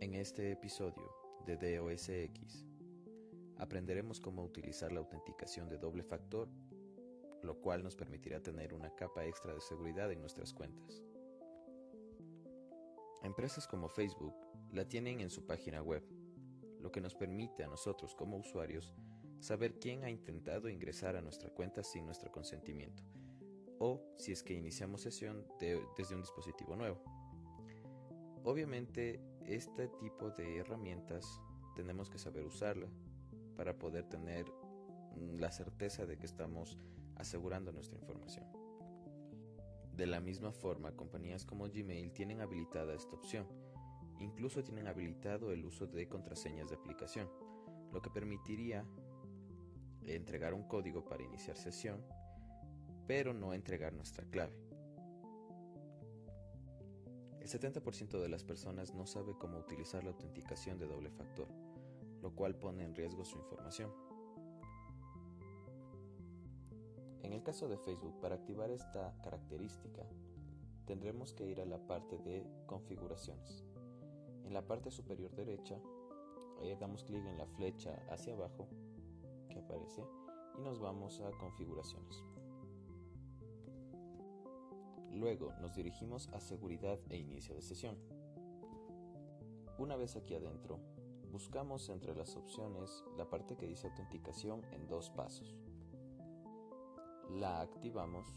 En este episodio de DOSX aprenderemos cómo utilizar la autenticación de doble factor, lo cual nos permitirá tener una capa extra de seguridad en nuestras cuentas. Empresas como Facebook la tienen en su página web, lo que nos permite a nosotros como usuarios saber quién ha intentado ingresar a nuestra cuenta sin nuestro consentimiento, o si es que iniciamos sesión desde un dispositivo nuevo. Obviamente, este tipo de herramientas tenemos que saber usarla para poder tener la certeza de que estamos asegurando nuestra información. De la misma forma, compañías como Gmail tienen habilitada esta opción. Incluso tienen habilitado el uso de contraseñas de aplicación, lo que permitiría entregar un código para iniciar sesión, pero no entregar nuestra clave. El 70% de las personas no sabe cómo utilizar la autenticación de doble factor, lo cual pone en riesgo su información. En el caso de Facebook, para activar esta característica, tendremos que ir a la parte de configuraciones. En la parte superior derecha, eh, damos clic en la flecha hacia abajo que aparece y nos vamos a configuraciones. Luego nos dirigimos a seguridad e inicio de sesión. Una vez aquí adentro, buscamos entre las opciones la parte que dice autenticación en dos pasos. La activamos.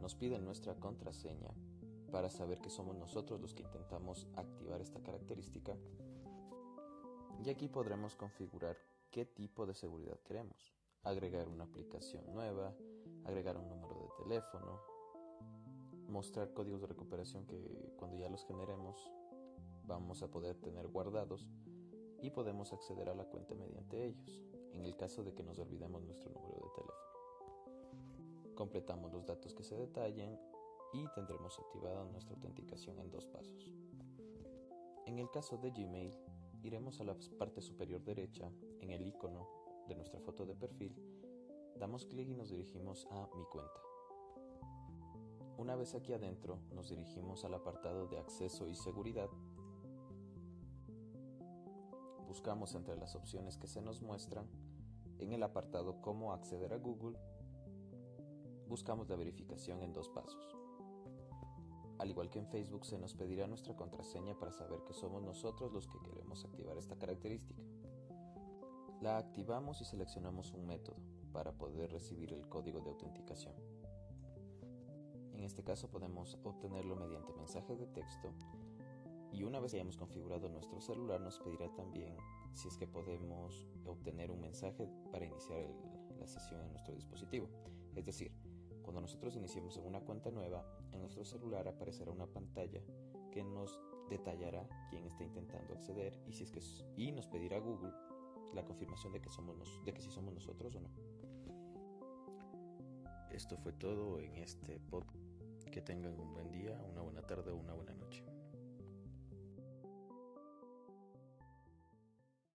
Nos pide nuestra contraseña para saber que somos nosotros los que intentamos activar esta característica. Y aquí podremos configurar qué tipo de seguridad queremos agregar una aplicación nueva, agregar un número de teléfono, mostrar códigos de recuperación que cuando ya los generemos vamos a poder tener guardados y podemos acceder a la cuenta mediante ellos, en el caso de que nos olvidemos nuestro número de teléfono. Completamos los datos que se detallen y tendremos activada nuestra autenticación en dos pasos. En el caso de Gmail, iremos a la parte superior derecha en el icono de nuestra foto de perfil, damos clic y nos dirigimos a Mi cuenta. Una vez aquí adentro, nos dirigimos al apartado de Acceso y Seguridad. Buscamos entre las opciones que se nos muestran, en el apartado Cómo acceder a Google, buscamos la verificación en dos pasos. Al igual que en Facebook, se nos pedirá nuestra contraseña para saber que somos nosotros los que queremos activar esta característica. La activamos y seleccionamos un método para poder recibir el código de autenticación. En este caso podemos obtenerlo mediante mensaje de texto y una vez hayamos configurado nuestro celular nos pedirá también si es que podemos obtener un mensaje para iniciar la sesión en nuestro dispositivo. Es decir, cuando nosotros iniciemos en una cuenta nueva, en nuestro celular aparecerá una pantalla que nos detallará quién está intentando acceder y si es que y nos pedirá Google la confirmación de que, somos de que si somos nosotros o no. Esto fue todo en este podcast. Que tengan un buen día, una buena tarde o una buena noche.